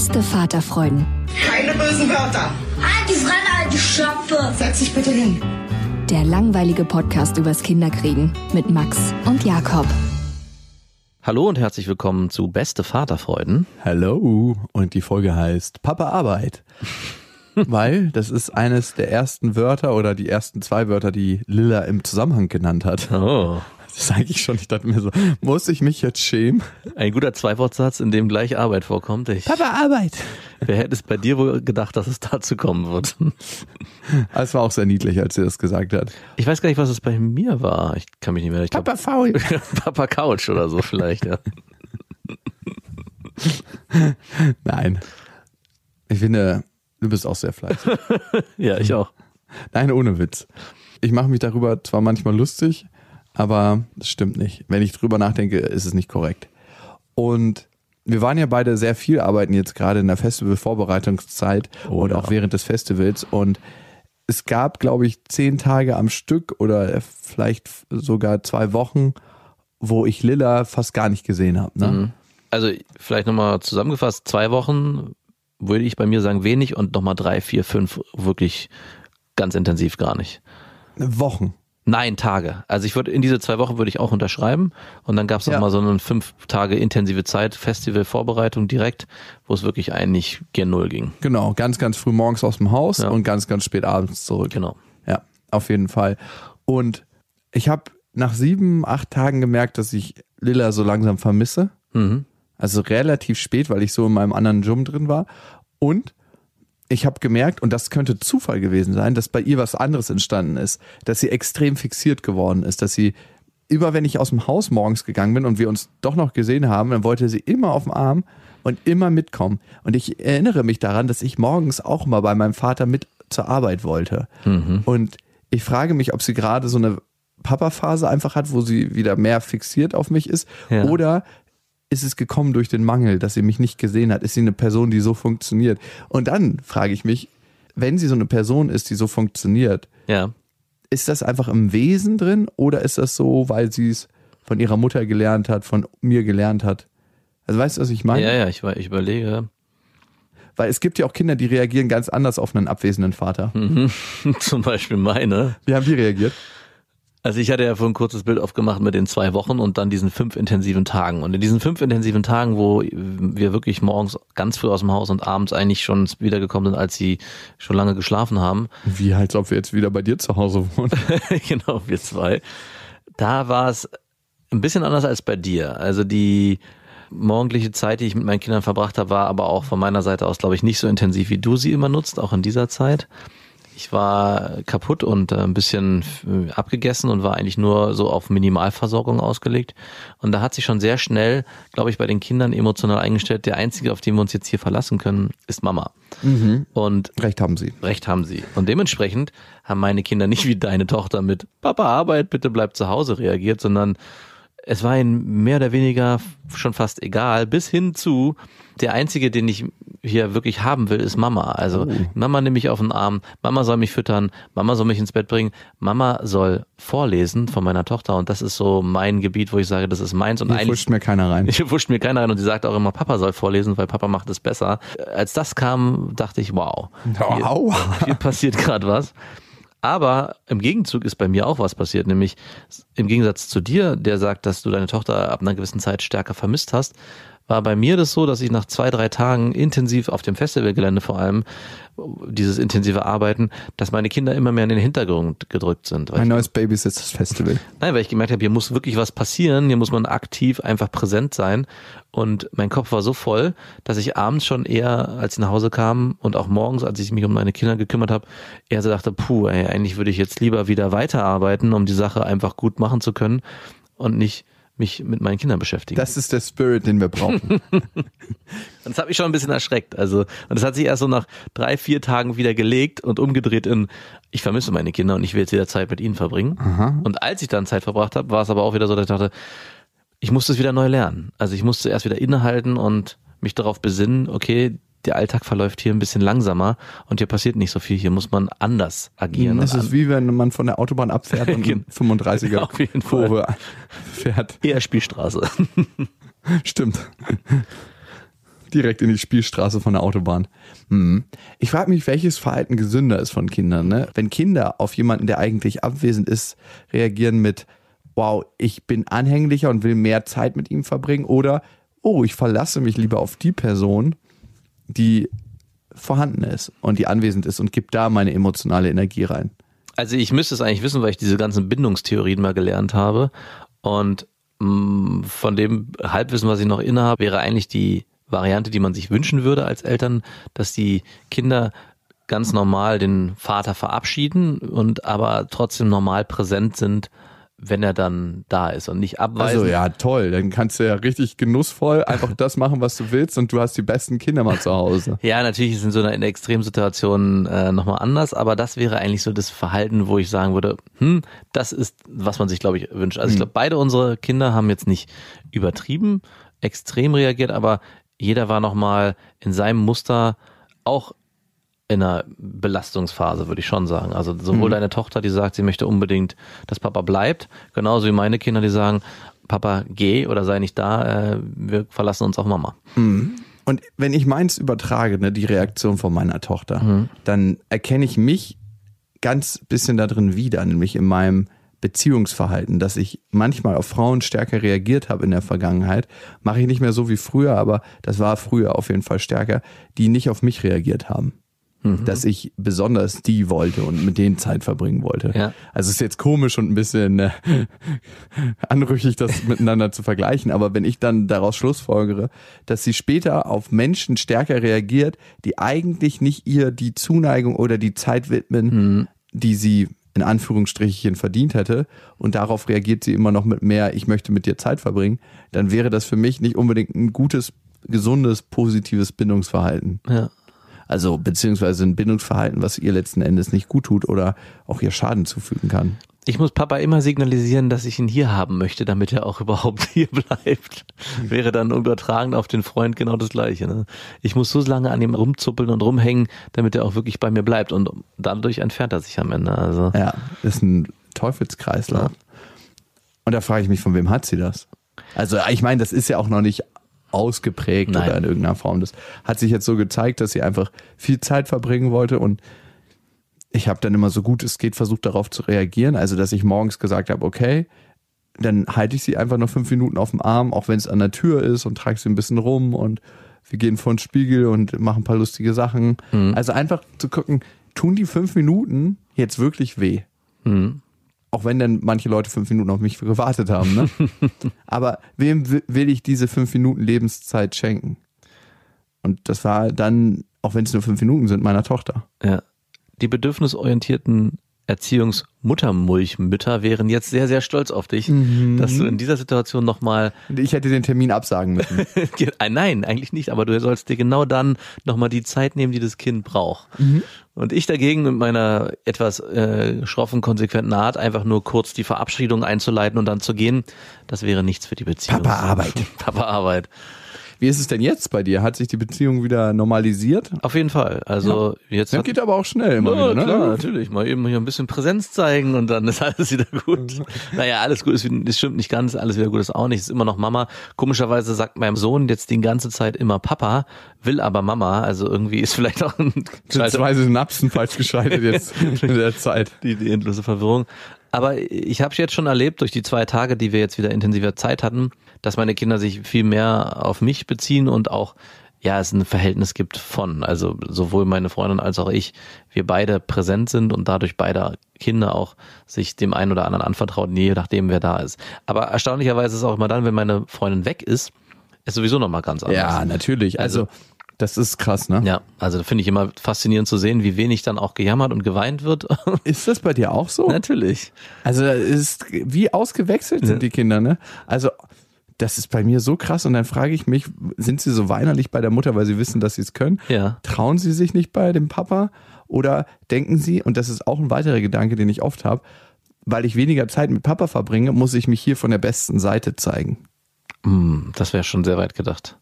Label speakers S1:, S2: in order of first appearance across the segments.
S1: Beste Vaterfreuden.
S2: Keine bösen Wörter.
S3: Die Fremde, alte Schöpfe.
S2: Setz dich bitte hin.
S1: Der langweilige Podcast übers Kinderkriegen mit Max und Jakob.
S4: Hallo und herzlich willkommen zu Beste Vaterfreuden.
S5: Hallo und die Folge heißt Papa Arbeit. Weil das ist eines der ersten Wörter oder die ersten zwei Wörter, die Lilla im Zusammenhang genannt hat.
S4: Oh.
S5: Das sage ich schon. Ich dachte mir so, muss ich mich jetzt schämen?
S4: Ein guter Zweiwortsatz, in dem gleich Arbeit vorkommt. Ich,
S5: Papa Arbeit.
S4: Wer hätte es bei dir wohl gedacht, dass es dazu kommen wird?
S5: Es war auch sehr niedlich, als sie das gesagt hat.
S4: Ich weiß gar nicht, was es bei mir war. Ich kann mich nicht mehr. Ich
S5: Papa glaub, faul.
S4: Papa Couch oder so vielleicht, ja.
S5: Nein. Ich finde, du bist auch sehr fleißig.
S4: ja, ich auch.
S5: Nein, ohne Witz. Ich mache mich darüber zwar manchmal lustig, aber das stimmt nicht. Wenn ich drüber nachdenke, ist es nicht korrekt. Und wir waren ja beide sehr viel arbeiten jetzt gerade in der Festival-Vorbereitungszeit oh, und ja. auch während des Festivals. Und es gab, glaube ich, zehn Tage am Stück oder vielleicht sogar zwei Wochen, wo ich Lilla fast gar nicht gesehen habe. Ne? Mhm.
S4: Also vielleicht nochmal zusammengefasst, zwei Wochen würde ich bei mir sagen wenig und nochmal drei, vier, fünf wirklich ganz intensiv gar nicht.
S5: Wochen.
S4: Nein, Tage. Also ich würde in diese zwei Wochen würde ich auch unterschreiben und dann gab es ja. mal so eine fünf Tage intensive Zeit, Festival-Vorbereitung direkt, wo es wirklich eigentlich gen Null ging.
S5: Genau, ganz, ganz früh morgens aus dem Haus ja. und ganz, ganz spät abends zurück.
S4: Genau.
S5: Ja, auf jeden Fall. Und ich habe nach sieben, acht Tagen gemerkt, dass ich Lilla so langsam vermisse. Mhm. Also relativ spät, weil ich so in meinem anderen Gym drin war. Und ich habe gemerkt, und das könnte Zufall gewesen sein, dass bei ihr was anderes entstanden ist, dass sie extrem fixiert geworden ist, dass sie immer, wenn ich aus dem Haus morgens gegangen bin und wir uns doch noch gesehen haben, dann wollte sie immer auf dem Arm und immer mitkommen. Und ich erinnere mich daran, dass ich morgens auch mal bei meinem Vater mit zur Arbeit wollte. Mhm. Und ich frage mich, ob sie gerade so eine Papa-Phase einfach hat, wo sie wieder mehr fixiert auf mich ist, ja. oder ist es gekommen durch den Mangel, dass sie mich nicht gesehen hat? Ist sie eine Person, die so funktioniert? Und dann frage ich mich, wenn sie so eine Person ist, die so funktioniert,
S4: ja.
S5: ist das einfach im Wesen drin oder ist das so, weil sie es von ihrer Mutter gelernt hat, von mir gelernt hat? Also weißt du, was ich meine?
S4: Ja, ja, ich, ich überlege.
S5: Weil es gibt ja auch Kinder, die reagieren ganz anders auf einen abwesenden Vater.
S4: Mhm. Zum Beispiel meine.
S5: Wie haben die reagiert?
S4: Also ich hatte ja vorhin ein kurzes Bild aufgemacht mit den zwei Wochen und dann diesen fünf intensiven Tagen. Und in diesen fünf intensiven Tagen, wo wir wirklich morgens ganz früh aus dem Haus und abends eigentlich schon wiedergekommen sind, als sie schon lange geschlafen haben.
S5: Wie als ob wir jetzt wieder bei dir zu Hause wohnen.
S4: genau, wir zwei. Da war es ein bisschen anders als bei dir. Also die morgendliche Zeit, die ich mit meinen Kindern verbracht habe, war aber auch von meiner Seite aus, glaube ich, nicht so intensiv, wie du sie immer nutzt, auch in dieser Zeit. Ich war kaputt und äh, ein bisschen äh, abgegessen und war eigentlich nur so auf Minimalversorgung ausgelegt. Und da hat sich schon sehr schnell, glaube ich, bei den Kindern emotional eingestellt, der Einzige, auf den wir uns jetzt hier verlassen können, ist Mama.
S5: Mhm. Und Recht haben sie.
S4: Recht haben sie. Und dementsprechend haben meine Kinder nicht wie deine Tochter mit Papa Arbeit, bitte bleib zu Hause reagiert, sondern es war ihnen mehr oder weniger schon fast egal, bis hin zu, der einzige, den ich hier wirklich haben will, ist Mama. Also oh. Mama nehme ich auf den Arm, Mama soll mich füttern, Mama soll mich ins Bett bringen, Mama soll vorlesen von meiner Tochter und das ist so mein Gebiet, wo ich sage, das ist meins und
S5: Hier eigentlich mir keiner rein.
S4: Hier fuscht mir keiner rein und sie sagt auch immer, Papa soll vorlesen, weil Papa macht es besser. Als das kam, dachte ich, wow,
S5: wow.
S4: Hier, hier passiert gerade was. Aber im Gegenzug ist bei mir auch was passiert, nämlich im Gegensatz zu dir, der sagt, dass du deine Tochter ab einer gewissen Zeit stärker vermisst hast, war bei mir das so, dass ich nach zwei, drei Tagen intensiv auf dem Festivalgelände vor allem, dieses intensive Arbeiten, dass meine Kinder immer mehr in den Hintergrund gedrückt sind.
S5: Mein neues Babysitters Festival.
S4: Nein, weil ich gemerkt habe, hier muss wirklich was passieren, hier muss man aktiv einfach präsent sein. Und mein Kopf war so voll, dass ich abends schon eher, als ich nach Hause kam und auch morgens, als ich mich um meine Kinder gekümmert habe, eher so dachte, puh, ey, eigentlich würde ich jetzt lieber wieder weiterarbeiten, um die Sache einfach gut machen zu können und nicht mich mit meinen Kindern beschäftigen.
S5: Das ist der Spirit, den wir brauchen.
S4: und das hat mich schon ein bisschen erschreckt. Also, und das hat sich erst so nach drei, vier Tagen wieder gelegt und umgedreht in, ich vermisse meine Kinder und ich will jetzt wieder Zeit mit ihnen verbringen. Aha. Und als ich dann Zeit verbracht habe, war es aber auch wieder so, dass ich dachte, ich musste es wieder neu lernen. Also ich musste erst wieder innehalten und mich darauf besinnen, okay, der Alltag verläuft hier ein bisschen langsamer und hier passiert nicht so viel. Hier muss man anders agieren.
S5: Das ist wie wenn man von der Autobahn abfährt und
S4: Genau.
S5: 35er
S4: Auf jeden
S5: Kurve fährt.
S4: eher Spielstraße.
S5: Stimmt. Direkt in die Spielstraße von der Autobahn. Hm. Ich frage mich, welches Verhalten gesünder ist von Kindern. Ne? Wenn Kinder auf jemanden, der eigentlich abwesend ist, reagieren mit, wow, ich bin anhänglicher und will mehr Zeit mit ihm verbringen oder, oh, ich verlasse mich lieber auf die Person, die vorhanden ist und die anwesend ist und gebe da meine emotionale Energie rein.
S4: Also ich müsste es eigentlich wissen, weil ich diese ganzen Bindungstheorien mal gelernt habe. Und mh, von dem Halbwissen, was ich noch innehabe, wäre eigentlich die Variante, die man sich wünschen würde als Eltern, dass die Kinder ganz normal den Vater verabschieden und aber trotzdem normal präsent sind, wenn er dann da ist und nicht abweisen.
S5: Also ja, toll. Dann kannst du ja richtig genussvoll einfach das machen, was du willst und du hast die besten Kinder mal zu Hause.
S4: Ja, natürlich ist in so einer in Extremsituation äh, nochmal anders, aber das wäre eigentlich so das Verhalten, wo ich sagen würde, hm, das ist, was man sich, glaube ich, wünscht. Also ich glaube, beide unsere Kinder haben jetzt nicht übertrieben, extrem reagiert, aber jeder war nochmal in seinem Muster auch in einer Belastungsphase, würde ich schon sagen. Also sowohl
S5: Mhm.
S4: deine Tochter, die sagt, sie möchte unbedingt, dass Papa bleibt, genauso wie meine Kinder, die sagen, Papa, geh oder sei nicht da, äh, wir verlassen uns auf Mama.
S5: Und wenn ich meins übertrage, ne, die Reaktion von meiner Tochter, dann erkenne ich mich ganz bisschen da drin wieder, nämlich in meinem Beziehungsverhalten, dass ich manchmal auf Frauen stärker reagiert habe in der Vergangenheit. Mache ich nicht mehr so wie früher, aber das war früher auf jeden Fall stärker, die nicht auf mich reagiert haben. Dass ich besonders die wollte und mit denen Zeit verbringen wollte.
S4: Ja.
S5: Also es ist jetzt komisch und ein bisschen äh, anrüchig, das miteinander zu vergleichen, aber wenn ich dann daraus schlussfolgere, dass sie später auf Menschen stärker reagiert, die eigentlich nicht ihr die Zuneigung oder die Zeit widmen, die sie in Anführungsstrichen verdient hätte und darauf reagiert sie immer noch mit mehr, ich möchte mit dir Zeit verbringen, dann wäre das für mich nicht unbedingt ein gutes, gesundes, positives Bindungsverhalten.
S4: Ja.
S5: Also beziehungsweise ein Bindungsverhalten, was ihr letzten Endes nicht gut tut oder auch ihr Schaden zufügen kann.
S4: Ich muss Papa immer signalisieren, dass ich ihn hier haben möchte, damit er auch überhaupt hier bleibt. Wäre dann übertragen auf den Freund genau das Gleiche. Ne? Ich muss so lange an ihm rumzuppeln und rumhängen, damit er auch wirklich bei mir bleibt. Und dadurch entfernt er sich am Ende. Also
S5: Ja, ist ein Teufelskreislauf. Und da frage ich mich, von wem hat sie das? Also ich meine, das ist ja auch noch nicht ausgeprägt
S4: Nein.
S5: oder in irgendeiner Form. Das hat sich jetzt so gezeigt, dass sie einfach viel Zeit verbringen wollte und ich habe dann immer so gut es geht versucht darauf zu reagieren. Also dass ich morgens gesagt habe, okay, dann halte ich sie einfach noch fünf Minuten auf dem Arm, auch wenn es an der Tür ist und trage sie ein bisschen rum und wir gehen vor den Spiegel und machen ein paar lustige Sachen. Also einfach zu gucken, tun die fünf Minuten jetzt wirklich weh? Auch wenn dann manche Leute fünf Minuten auf mich gewartet haben. Ne? Aber wem wi- will ich diese fünf Minuten Lebenszeit schenken? Und das war dann, auch wenn es nur fünf Minuten sind, meiner Tochter.
S4: ja. die bedürfnisorientierten Erziehungsmuttermulchmütter wären jetzt sehr, sehr stolz auf dich, dass du in dieser Situation nochmal
S5: ich hätte den Termin absagen müssen.
S4: Äh, Nein, eigentlich nicht, aber du sollst dir genau dann nochmal die Zeit nehmen, die das Kind braucht. Und ich dagegen mit meiner etwas äh, schroffen, konsequenten Art, einfach nur kurz die Verabschiedung einzuleiten und dann zu gehen, das wäre nichts für die Beziehung.
S5: Papa Arbeit.
S4: Papa Arbeit.
S5: Wie ist es denn jetzt bei dir? Hat sich die Beziehung wieder normalisiert?
S4: Auf jeden Fall. Also jetzt
S5: Das
S4: hat,
S5: geht aber auch schnell immer
S4: ja,
S5: wieder, ne?
S4: klar, natürlich. Mal eben hier ein bisschen Präsenz zeigen und dann ist alles wieder gut. naja, alles gut ist, das stimmt nicht ganz, alles wieder gut ist auch nicht. Es ist immer noch Mama. Komischerweise sagt meinem Sohn jetzt die ganze Zeit immer Papa, will aber Mama. Also irgendwie ist vielleicht auch ein
S5: zwei Synapsen falsch geschaltet jetzt in der Zeit.
S4: die, die endlose Verwirrung. Aber ich habe jetzt schon erlebt, durch die zwei Tage, die wir jetzt wieder intensiver Zeit hatten, dass meine Kinder sich viel mehr auf mich beziehen und auch, ja, es ein Verhältnis gibt von. Also sowohl meine Freundin als auch ich, wir beide präsent sind und dadurch beide Kinder auch sich dem einen oder anderen anvertrauen, je nachdem, wer da ist. Aber erstaunlicherweise ist es auch immer dann, wenn meine Freundin weg ist, ist sowieso nochmal ganz anders.
S5: Ja, natürlich. Also, das ist krass, ne?
S4: Ja, also finde ich immer faszinierend zu sehen, wie wenig dann auch gejammert und geweint wird.
S5: Ist das bei dir auch so?
S4: Natürlich.
S5: Also ist wie ausgewechselt sind die Kinder, ne? Also das ist bei mir so krass und dann frage ich mich, sind sie so weinerlich bei der Mutter, weil sie wissen, dass sie es können?
S4: Ja.
S5: Trauen sie sich nicht bei dem Papa oder denken sie und das ist auch ein weiterer Gedanke, den ich oft habe, weil ich weniger Zeit mit Papa verbringe, muss ich mich hier von der besten Seite zeigen.
S4: Hm, Das wäre schon sehr weit gedacht.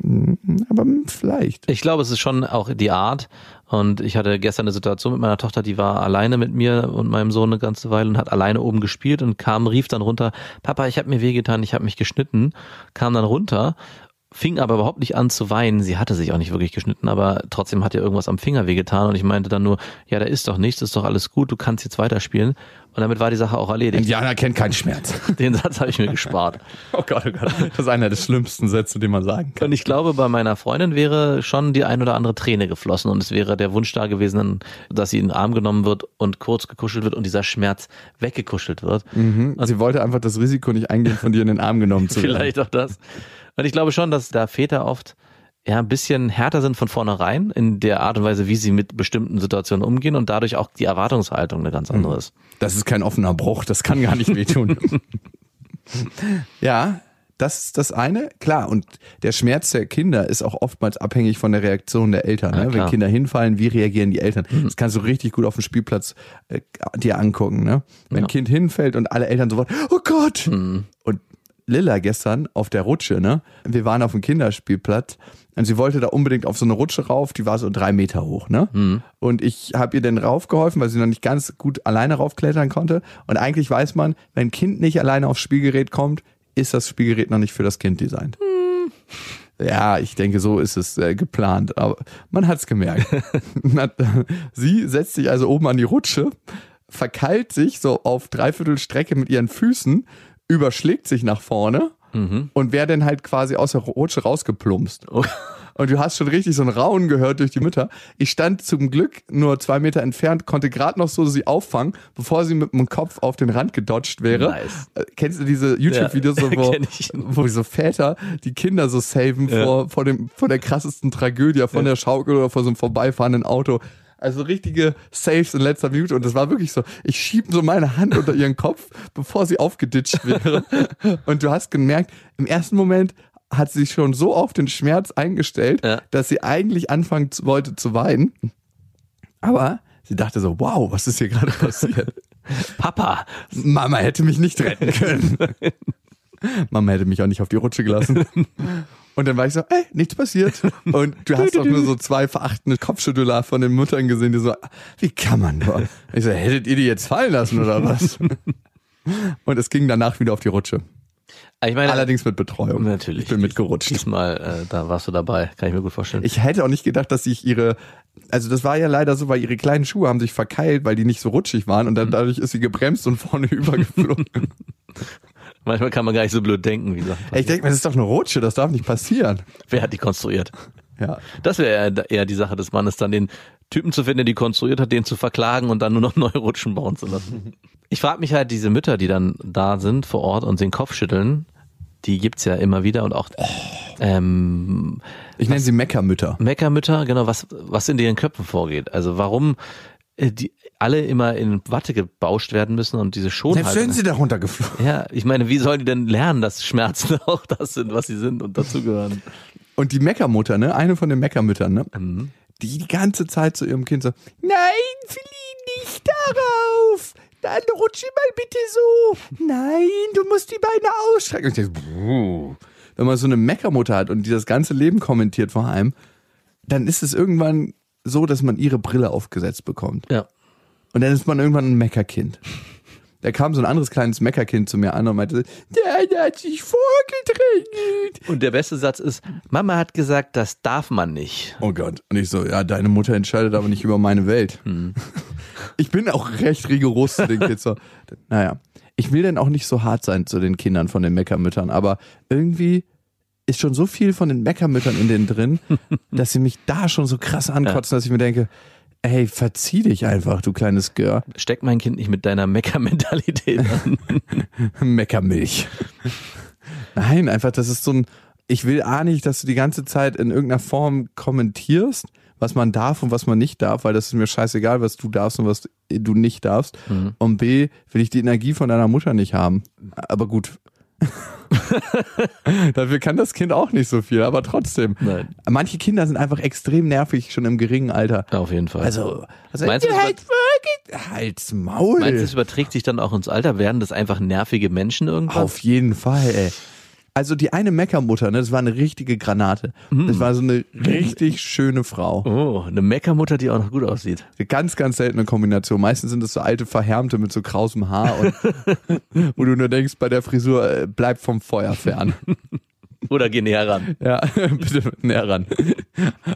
S5: Aber hm, vielleicht.
S4: Ich glaube, es ist schon auch die Art. Und ich hatte gestern eine Situation mit meiner Tochter, die war alleine mit mir und meinem Sohn eine ganze Weile und hat alleine oben gespielt und kam, rief dann runter, Papa, ich habe mir wehgetan, ich habe mich geschnitten, kam dann runter, fing aber überhaupt nicht an zu weinen. Sie hatte sich auch nicht wirklich geschnitten, aber trotzdem hat ihr irgendwas am Finger wehgetan und ich meinte dann nur, ja, da ist doch nichts, ist doch alles gut, du kannst jetzt weiterspielen. Und damit war die Sache auch erledigt.
S5: Indianer kennt keinen Schmerz.
S4: Den Satz habe ich mir gespart.
S5: Oh Gott, oh Gott. Das ist einer der schlimmsten Sätze, den man sagen kann.
S4: Und ich glaube, bei meiner Freundin wäre schon die ein oder andere Träne geflossen und es wäre der Wunsch da gewesen, dass sie in den Arm genommen wird und kurz gekuschelt wird und dieser Schmerz weggekuschelt wird.
S5: Sie wollte einfach das Risiko nicht eingehen, von dir in den Arm genommen zu werden.
S4: Vielleicht auch das. Und ich glaube schon, dass da Väter oft ja ein bisschen härter sind von vornherein in der Art und Weise, wie sie mit bestimmten Situationen umgehen und dadurch auch die Erwartungshaltung eine ganz andere ist.
S5: Das ist kein offener Bruch, das kann gar nicht wehtun. ja, das ist das eine. Klar, und der Schmerz der Kinder ist auch oftmals abhängig von der Reaktion der Eltern.
S4: Ja,
S5: ne? Wenn
S4: klar.
S5: Kinder hinfallen, wie reagieren die Eltern? Das kannst du richtig gut auf dem Spielplatz äh, dir angucken. Ne? Wenn ein Kind hinfällt und alle Eltern sofort, oh Gott! Und Lilla gestern auf der Rutsche, ne? Wir waren auf dem Kinderspielplatz und sie wollte da unbedingt auf so eine Rutsche rauf, die war so drei Meter hoch, ne? Und ich habe ihr dann raufgeholfen, weil sie noch nicht ganz gut alleine raufklettern konnte. Und eigentlich weiß man, wenn ein Kind nicht alleine aufs Spielgerät kommt, ist das Spielgerät noch nicht für das Kind designt. Ja, ich denke, so ist es äh, geplant, aber man hat's gemerkt. Na, sie setzt sich also oben an die Rutsche, verkeilt sich so auf dreiviertel Strecke mit ihren Füßen, überschlägt sich nach vorne und wäre dann halt quasi aus der Rutsche rausgeplumpst.
S4: Oh.
S5: Und du hast schon richtig so ein Raunen gehört durch die Mütter. Ich stand zum Glück nur zwei Meter entfernt, konnte gerade noch so sie auffangen, bevor sie mit dem Kopf auf den Rand gedodged wäre.
S4: Nice.
S5: Äh, Kennst du diese YouTube-Videos,
S4: Ja,
S5: wo, wo so Väter die Kinder so saven
S4: Ja.
S5: vor, vor, dem, vor der krassesten Tragödie, von der Schaukel oder vor so einem vorbeifahrenden Auto. Also richtige Saves in letzter Minute. Und das war wirklich so, ich schieb so meine Hand unter ihren Kopf, bevor sie aufgeditscht wäre. Und du hast gemerkt, im ersten Moment hat sie sich schon so auf den Schmerz eingestellt,
S4: Ja.
S5: dass sie eigentlich anfangen wollte zu weinen. Aber sie dachte so, wow, was ist hier gerade passiert?
S4: Papa,
S5: Mama hätte mich nicht retten können. Mama hätte mich auch nicht auf die Rutsche gelassen. Und dann war ich so, ey, nichts passiert. Und du hast auch nur so zwei verachtende Kopfschüttler von den Müttern gesehen, die so, wie kann man nur? Ich so, hättet ihr die jetzt fallen lassen oder was? Und es ging danach wieder auf die Rutsche.
S4: ich meine,
S5: Allerdings mit Betreuung.
S4: natürlich.
S5: Ich bin mitgerutscht.
S4: Diesmal, äh, da warst du dabei, kann ich mir gut vorstellen.
S5: Ich hätte auch nicht gedacht, dass sich ihre, also das war ja leider so, weil ihre kleinen Schuhe haben sich verkeilt, weil die nicht so rutschig waren und dann dadurch ist sie gebremst und vorne übergeflogen.
S4: Manchmal kann man gar nicht so blöd denken, wie gesagt.
S5: Ich denke mir, das ist doch eine Rutsche, das darf nicht passieren.
S4: Wer hat die konstruiert?
S5: Ja.
S4: Das wäre eher, die Sache des Mannes, dann den Typen zu finden, der die konstruiert hat, den zu verklagen und dann nur noch neue Rutschen bauen zu lassen. Ich frage mich halt, diese Mütter, die dann da sind vor Ort und den Kopf schütteln, die gibt's ja immer wieder und auch ähm,
S5: Ich nenne sie Meckermütter.
S4: Meckermütter, genau, was, was in deren Köpfen vorgeht. Also warum äh, die alle immer in Watte gebauscht werden müssen und diese
S5: Selbst wenn
S4: Schonhaltung.
S5: sie da runtergeflogen.
S4: Ja, ich meine, wie sollen die denn lernen, dass Schmerzen auch das sind, was sie sind und dazugehören?
S5: Und die Meckermutter, ne, eine von den Meckermüttern, ne,
S4: Mhm.
S5: die die ganze Zeit zu ihrem Kind so, nein, flieh nicht darauf. Dann rutsch mal bitte so. Nein, du musst die Beine ausstrecken. Und ich denk, "Buh, wenn man so eine Meckermutter hat und die das ganze Leben kommentiert vor allem, dann ist es irgendwann so, dass man ihre Brille aufgesetzt bekommt.
S4: Ja.
S5: Und dann ist man irgendwann ein Meckerkind. Da kam so ein anderes kleines Meckerkind zu mir an und meinte, der, hat sich vorgedrängelt.
S4: Und der beste Satz ist, Mama hat gesagt, das darf man nicht.
S5: Oh Gott. Und ich so, ja, deine Mutter entscheidet aber nicht über meine Welt. Ich bin auch recht rigoros zu den Kids. So. Naja, ich will denn auch nicht so hart sein zu den Kindern von den Meckermüttern, aber irgendwie ist schon so viel von den Meckermüttern in denen drin, dass sie mich da schon so krass ankotzen, dass ich mir denke, ey, verzieh dich einfach, du kleines Gör.
S4: Steck mein Kind nicht mit deiner Mecker-Mentalität an.
S5: Meckermilch. Nein, einfach, das ist so ein, ich will A nicht, dass du die ganze Zeit in irgendeiner Form kommentierst, was man darf und was man nicht darf, weil das ist mir scheißegal, was du darfst und was du nicht darfst. Und B, will ich die Energie von deiner Mutter nicht haben. Aber gut. Dafür kann das Kind auch nicht so viel, aber trotzdem.
S4: Nein.
S5: Manche Kinder sind einfach extrem nervig, schon im geringen Alter.
S4: Ja, auf jeden Fall.
S5: Also, also
S4: Meinst du,
S5: halt halt's Maul.
S4: Meinst du, es überträgt sich dann auch ins Alter? Werden das einfach nervige Menschen irgendwann?
S5: Auf jeden Fall, ey. Also die eine Meckermutter, ne, das war eine richtige Granate. Das war so eine richtig schöne Frau.
S4: Oh, eine Meckermutter, die auch noch gut aussieht.
S5: Eine ganz, ganz seltene Kombination. Meistens sind das so alte Verhärmte mit so krausem Haar und wo du nur denkst, bei der Frisur, äh, bleib vom Feuer fern.
S4: Oder geh näher ran.
S5: Ja, bitte näher ran.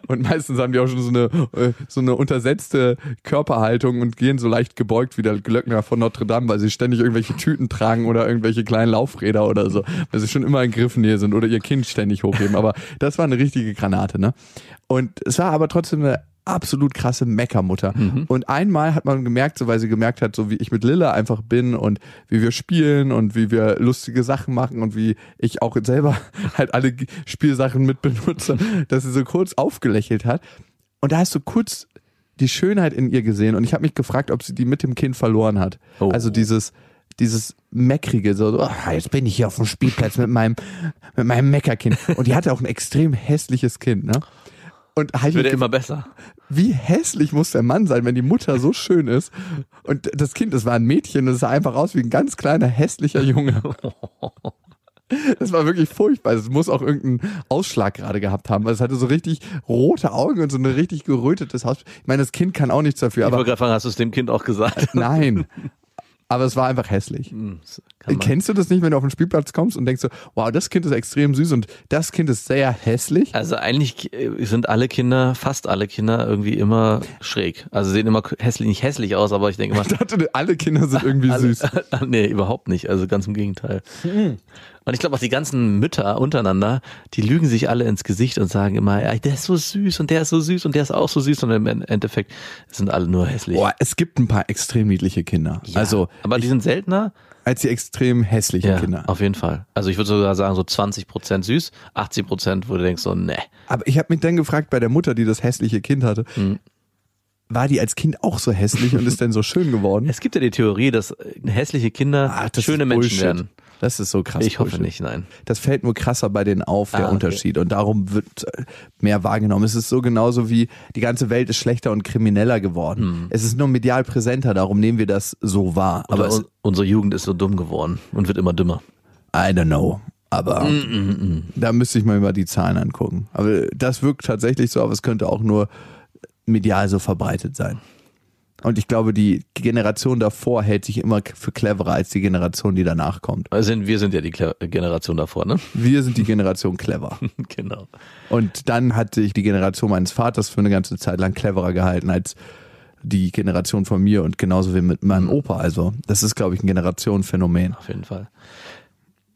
S5: Und meistens haben die auch schon so eine, äh, so eine untersetzte Körperhaltung und gehen so leicht gebeugt wie der Glöckner von Notre Dame, weil sie ständig irgendwelche Tüten tragen oder irgendwelche kleinen Laufräder oder so, weil sie schon immer in Griffnähe sind oder ihr Kind ständig hochheben. Aber das war eine richtige Granate, ne? Und es war aber trotzdem eine absolut krasse Meckermutter. Und einmal hat man gemerkt, so weil sie gemerkt hat, so wie ich mit Lilla einfach bin und wie wir spielen und wie wir lustige Sachen machen und wie ich auch selber halt alle Spielsachen mit benutze, dass sie so kurz aufgelächelt hat. Und da hast du kurz die Schönheit in ihr gesehen und ich habe mich gefragt, ob sie die mit dem Kind verloren hat.
S4: Oh.
S5: Also dieses dieses meckrige so, "Ah, jetzt bin ich hier auf dem Spielplatz mit meinem mit meinem Meckerkind und die hatte auch ein extrem hässliches Kind, ne? Und ich
S4: Wird immer besser.
S5: wie hässlich muss der Mann sein, wenn die Mutter so schön ist. Und das Kind, das war ein Mädchen, das sah einfach aus wie ein ganz kleiner, hässlicher Junge. Das war wirklich furchtbar. Es muss auch irgendeinen Ausschlag gerade gehabt haben, weil es hatte so richtig rote Augen und so ein richtig gerötetes Haus. Ich meine, das Kind kann auch nichts dafür,
S4: Ich
S5: aber
S4: wollte gerade fragen, hast du es dem Kind auch gesagt?
S5: nein. Aber es war einfach hässlich.
S4: Das kann man-
S5: Kennst du das nicht, wenn du auf den Spielplatz kommst und denkst so, wow, das Kind ist extrem süß und das Kind ist sehr hässlich?
S4: Also eigentlich äh, sind alle Kinder, fast alle Kinder irgendwie immer schräg. Also sehen immer hässlich, nicht hässlich aus, aber ich denke immer,
S5: Ich dachte, alle Kinder sind irgendwie süß.
S4: nee, überhaupt nicht. Also ganz im Gegenteil. Und ich glaube auch die ganzen Mütter untereinander, die lügen sich alle ins Gesicht und sagen immer, der ist so süß und der ist so süß und der ist auch so süß und im Endeffekt sind alle nur hässlich.
S5: Boah, es gibt ein paar extrem niedliche Kinder.
S4: Ja,
S5: Also
S4: aber die sind seltener.
S5: Als die extrem hässlichen
S4: Ja,
S5: Kinder.
S4: auf jeden Fall. Also ich würde sogar sagen so 20 Prozent süß, 80 Prozent, wo du denkst so, ne.
S5: Aber ich habe mich dann gefragt bei der Mutter, die das hässliche Kind hatte,
S4: Hm.
S5: war die als Kind auch so hässlich und ist denn so schön geworden?
S4: Es gibt ja die Theorie, dass äh, hässliche Kinder
S5: Ach, das
S4: schöne Menschen werden.
S5: Das ist so krass.
S4: Ich hoffe
S5: Bullshit.
S4: nicht, nein.
S5: Das fällt nur krasser bei denen auf, der
S4: Ah, okay.
S5: Unterschied. Und darum wird äh, mehr wahrgenommen. Es ist so genauso wie die ganze Welt ist schlechter und krimineller geworden. Es ist nur medial präsenter, darum nehmen wir das so wahr.
S4: Aber
S5: Aber es,
S4: un unsere Jugend ist so dumm geworden und wird immer dümmer.
S5: I don't know. Aber
S4: Mm,
S5: da müsste ich mal über die Zahlen angucken. Aber das wirkt tatsächlich so, aber es könnte auch nur medial so verbreitet sein. Und ich glaube, die Generation davor hält sich immer für cleverer als die Generation, die danach kommt.
S4: Also wir sind ja die Kle Generation davor, ne?
S5: Wir sind die Generation clever.
S4: genau.
S5: Und dann hat sich die Generation meines Vaters für eine ganze Zeit lang cleverer gehalten als die Generation von mir und genauso wie mit meinem Opa. Also das ist, glaube ich, ein Generationenphänomen.
S4: Auf jeden Fall.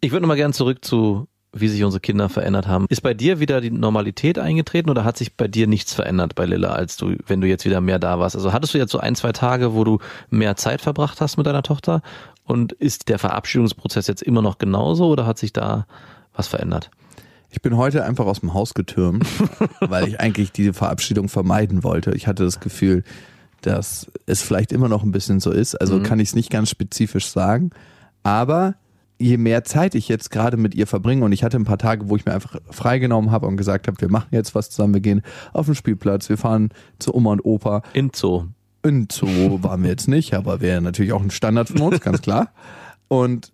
S4: Ich würde nochmal gern zurück zu, wie sich unsere Kinder verändert haben. Ist bei dir wieder die Normalität eingetreten oder hat sich bei dir nichts verändert bei Lilla, als du, wenn du jetzt wieder mehr da warst? Also hattest du jetzt so ein, zwei Tage, wo du mehr Zeit verbracht hast mit deiner Tochter? Und ist der Verabschiedungsprozess jetzt immer noch genauso oder hat sich da was verändert?
S5: Ich bin heute einfach aus dem Haus getürmt, weil ich eigentlich diese Verabschiedung vermeiden wollte. Ich hatte das Gefühl, dass es vielleicht immer noch ein bisschen so ist. Also kann ich es nicht ganz spezifisch sagen. Aber je mehr Zeit ich jetzt gerade mit ihr verbringe und ich hatte ein paar Tage, wo ich mir einfach freigenommen habe und gesagt habe, wir machen jetzt was zusammen, wir gehen auf den Spielplatz, wir fahren zu Oma und Opa.
S4: In Zoo.
S5: In Zoo waren wir jetzt nicht, aber wäre natürlich auch ein Standard von uns, ganz klar. Und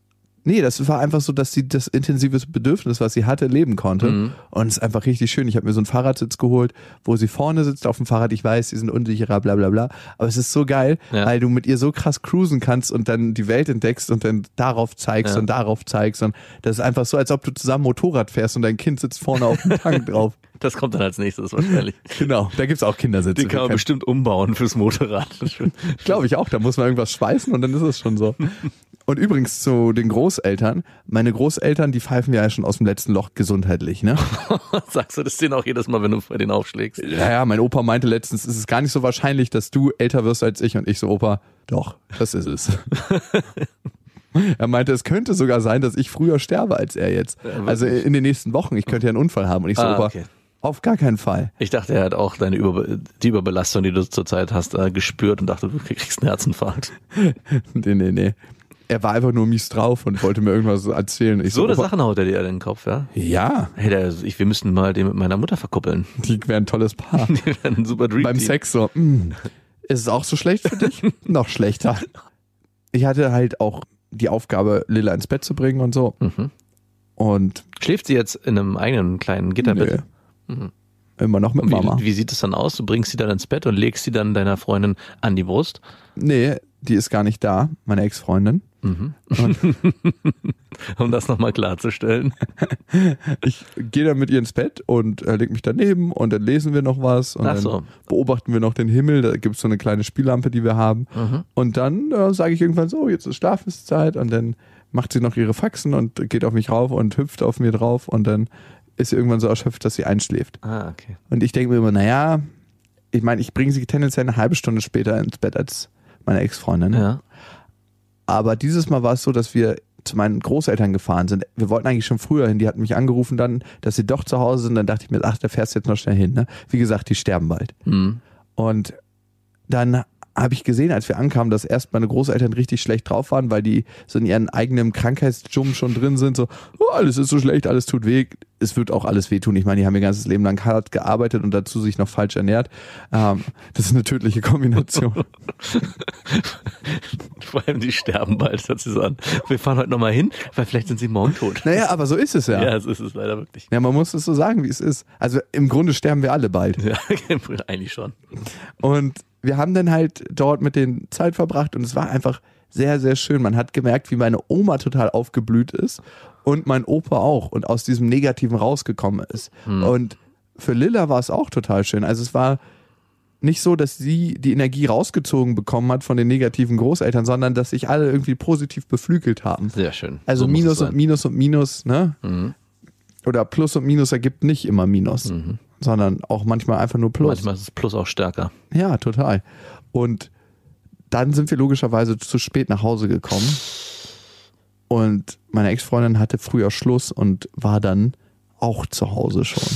S5: Nee, das war einfach so, dass sie das intensive Bedürfnis, was sie hatte, leben konnte.
S4: Mhm.
S5: Und es ist einfach richtig schön. Ich habe mir so einen Fahrradsitz geholt, wo sie vorne sitzt auf dem Fahrrad. Ich weiß, sie sind unsicherer, bla bla bla. Aber es ist so geil,
S4: Ja.
S5: weil du mit ihr so krass cruisen kannst und dann die Welt entdeckst und dann darauf zeigst
S4: Ja.
S5: und darauf zeigst. Und das ist einfach so, als ob du zusammen Motorrad fährst und dein Kind sitzt vorne auf dem Tank drauf.
S4: Das kommt dann als nächstes wahrscheinlich.
S5: Genau, da gibt's auch Kindersitze.
S4: Den kann man bestimmt umbauen fürs Motorrad.
S5: Glaube ich auch. Da muss man irgendwas schweißen und dann ist es schon so. Und übrigens zu den Großeltern. Meine Großeltern, die pfeifen ja schon aus dem letzten Loch gesundheitlich, ne?
S4: Sagst du das denen auch jedes Mal, wenn du bei denen aufschlägst?
S5: Naja, mein Opa meinte letztens, es ist gar nicht so wahrscheinlich, dass du älter wirst als ich. Und ich so, Opa, doch, das ist es. er meinte, es könnte sogar sein, dass ich früher sterbe als er jetzt. Also in den nächsten Wochen. Ich könnte ja einen Unfall haben. Und ich so,
S4: Ah,
S5: Opa,
S4: okay.
S5: auf gar keinen Fall.
S4: Ich dachte, er hat auch deine Über die Überbelastung, die du zurzeit hast, äh, gespürt und dachte, du kriegst einen Herzinfarkt.
S5: Nee, nee, nee. Er war einfach nur mies drauf und wollte mir irgendwas erzählen. Ich
S4: So eine
S5: Opa,
S4: Sachen haut er dir in den Kopf, ja?
S5: Ja,
S4: Hey, der, ich, wir müssten mal den mit meiner Mutter verkuppeln.
S5: die wären ein tolles Paar.
S4: Die wären ein super Dream
S5: beim
S4: Team.
S5: Sex so, "Mm, ist es auch so schlecht für dich? Noch schlechter. Ich hatte halt auch die Aufgabe, Lilla ins Bett zu bringen und so.
S4: Mhm.
S5: Und
S4: Schläft sie jetzt in einem eigenen kleinen Gitterbett?
S5: nö. immer noch mit Mama.
S4: Wie, wie sieht es dann aus? Du bringst sie dann ins Bett und legst sie dann deiner Freundin an die Brust?
S5: Nee, die ist gar nicht da, meine Ex-Freundin.
S4: Um das nochmal klarzustellen.
S5: Ich gehe dann mit ihr ins Bett und äh, leg mich daneben und dann lesen wir noch was und
S4: Ach
S5: dann
S4: so.
S5: beobachten wir noch den Himmel. Da gibt's so eine kleine Spiellampe, die wir haben.
S4: Mhm.
S5: Und dann äh, sage ich irgendwann so, jetzt ist Schlafenszeit und dann macht sie noch ihre Faxen und geht auf mich rauf und hüpft auf mir drauf und dann ist sie irgendwann so erschöpft, dass sie einschläft.
S4: Ah, okay.
S5: Und ich denke mir immer, naja, ich meine, ich bringe sie tendenziell eine halbe Stunde später ins Bett als meine Ex-Freundin.
S4: Ja.
S5: Aber dieses Mal war es so, dass wir zu meinen Großeltern gefahren sind. Wir wollten eigentlich schon früher hin. Die hatten mich angerufen dann, dass sie doch zu Hause sind. Dann dachte ich mir, ach, da fährst du jetzt noch schnell hin. Ne? Wie gesagt, die sterben bald.
S4: Mhm.
S5: Und dann habe ich gesehen, als wir ankamen, dass erst meine Großeltern richtig schlecht drauf waren, weil die so in ihren eigenen Krankheitsjum schon drin sind. So, oh, alles ist so schlecht, alles tut weh. Es wird auch alles wehtun. Ich meine, die haben ihr ganzes Leben lang hart gearbeitet und dazu sich noch falsch ernährt. Ähm, das ist eine tödliche Kombination.
S4: Vor allem, die sterben bald, so an. Wir fahren heute nochmal hin, weil vielleicht sind sie morgen tot.
S5: naja, aber so ist es ja.
S4: Ja,
S5: ja.
S4: das ist es leider wirklich.
S5: man muss es so sagen, wie es ist. Also im Grunde sterben wir alle bald.
S4: Ja, eigentlich schon.
S5: Und wir haben dann halt dort mit den Zeit verbracht und es war einfach sehr, sehr schön. Man hat gemerkt, wie meine Oma total aufgeblüht ist und mein Opa auch und aus diesem Negativen rausgekommen ist. Und für Lilla war es auch total schön. Also es war nicht so, dass sie die Energie rausgezogen bekommen hat von den negativen Großeltern, sondern dass sich alle irgendwie positiv beflügelt haben.
S4: Sehr schön.
S5: Also
S4: So
S5: Minus und Minus und Minus, ne?
S4: Mhm.
S5: Oder Plus und Minus ergibt nicht immer Minus, sondern auch manchmal einfach nur Plus.
S4: Manchmal ist es Plus auch stärker.
S5: Ja, total. Und dann sind wir logischerweise zu spät nach Hause gekommen. Und meine Ex-Freundin hatte früher Schluss und war dann auch zu Hause schon.